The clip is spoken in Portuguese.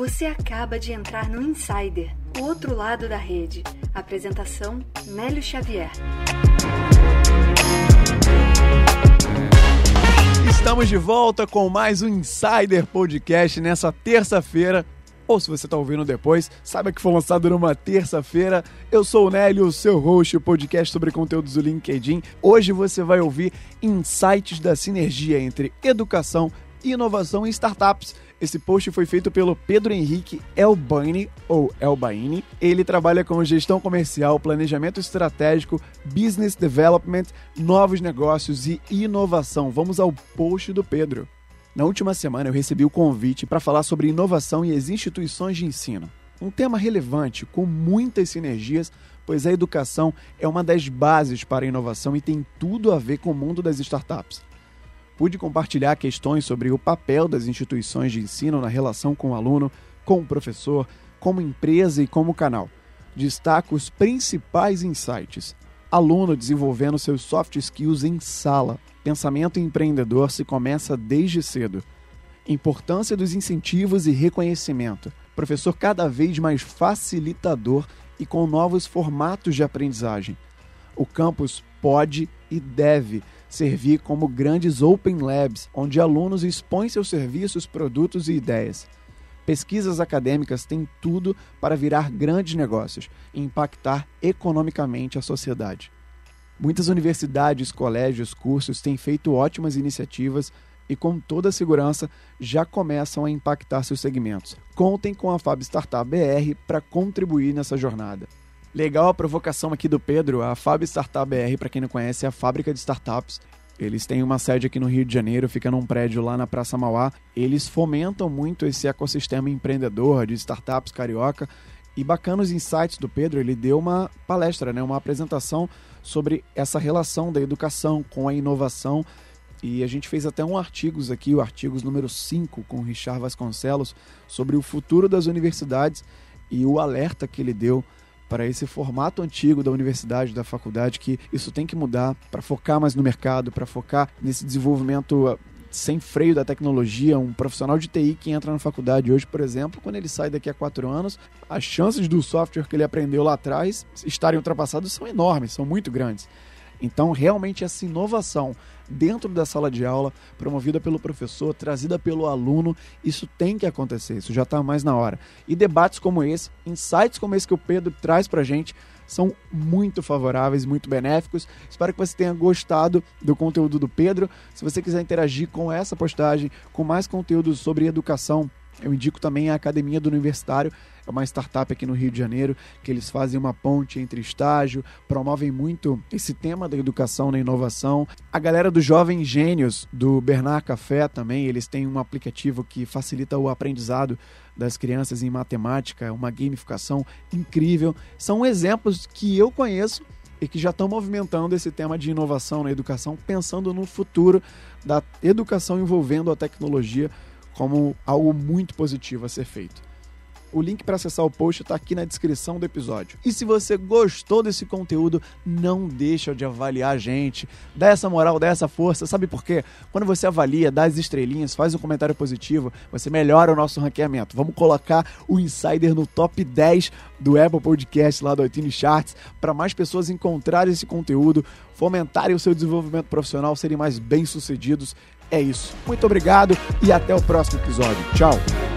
Você acaba de entrar no Insider, o outro lado da rede. Apresentação: Nélio Xavier. Estamos de volta com mais um Insider Podcast nessa terça-feira. Ou se você está ouvindo depois, saiba que foi lançado numa terça-feira. Eu sou o Nélio, seu host, o podcast sobre conteúdos do LinkedIn. Hoje você vai ouvir insights da sinergia entre educação, inovação e startups esse post foi feito pelo Pedro Henrique Elbaini, ou Elbaini. Ele trabalha com gestão comercial, planejamento estratégico, business development, novos negócios e inovação. Vamos ao post do Pedro. Na última semana eu recebi o convite para falar sobre inovação e as instituições de ensino. Um tema relevante, com muitas sinergias, pois a educação é uma das bases para a inovação e tem tudo a ver com o mundo das startups pude compartilhar questões sobre o papel das instituições de ensino na relação com o aluno, com o professor, como empresa e como canal. Destaco os principais insights. Aluno desenvolvendo seus soft skills em sala. Pensamento empreendedor se começa desde cedo. Importância dos incentivos e reconhecimento. Professor cada vez mais facilitador e com novos formatos de aprendizagem. O campus pode e deve servir como grandes Open Labs, onde alunos expõem seus serviços, produtos e ideias. Pesquisas acadêmicas têm tudo para virar grandes negócios e impactar economicamente a sociedade. Muitas universidades, colégios, cursos têm feito ótimas iniciativas e, com toda segurança, já começam a impactar seus segmentos. Contem com a Fab Startup BR para contribuir nessa jornada. Legal a provocação aqui do Pedro. A Fab Startup BR, para quem não conhece, é a fábrica de startups. Eles têm uma sede aqui no Rio de Janeiro, fica num prédio lá na Praça Mauá. Eles fomentam muito esse ecossistema empreendedor de startups carioca. E bacana os insights do Pedro, ele deu uma palestra, né, uma apresentação sobre essa relação da educação com a inovação. E a gente fez até um artigos aqui, o artigos número 5, com o Richard Vasconcelos, sobre o futuro das universidades e o alerta que ele deu para esse formato antigo da universidade, da faculdade, que isso tem que mudar para focar mais no mercado, para focar nesse desenvolvimento ah, sem freio da tecnologia, um profissional de TI que entra na faculdade hoje, por exemplo, quando ele sai daqui a quatro anos, as chances do software que ele aprendeu lá atrás estarem ultrapassados são enormes, são muito grandes. Então, realmente, essa inovação dentro da sala de aula, promovida pelo professor, trazida pelo aluno, isso tem que acontecer, isso já está mais na hora. E debates como esse, insights como esse que o Pedro traz para a gente, são muito favoráveis, muito benéficos. Espero que você tenha gostado do conteúdo do Pedro. Se você quiser interagir com essa postagem, com mais conteúdos sobre educação, eu indico também a Academia do Universitário, uma startup aqui no Rio de Janeiro, que eles fazem uma ponte entre estágio, promovem muito esse tema da educação na inovação. A galera do Jovem Gênios, do Bernard Café também, eles têm um aplicativo que facilita o aprendizado das crianças em matemática, uma gamificação incrível. São exemplos que eu conheço e que já estão movimentando esse tema de inovação na educação, pensando no futuro da educação envolvendo a tecnologia como algo muito positivo a ser feito. O link para acessar o post está aqui na descrição do episódio. E se você gostou desse conteúdo, não deixa de avaliar a gente. Dá essa moral, dá essa força. Sabe por quê? Quando você avalia, dá as estrelinhas, faz um comentário positivo, você melhora o nosso ranqueamento. Vamos colocar o Insider no top 10 do Apple Podcast lá do iTunes Charts para mais pessoas encontrarem esse conteúdo, fomentarem o seu desenvolvimento profissional, serem mais bem-sucedidos. É isso. Muito obrigado e até o próximo episódio. Tchau.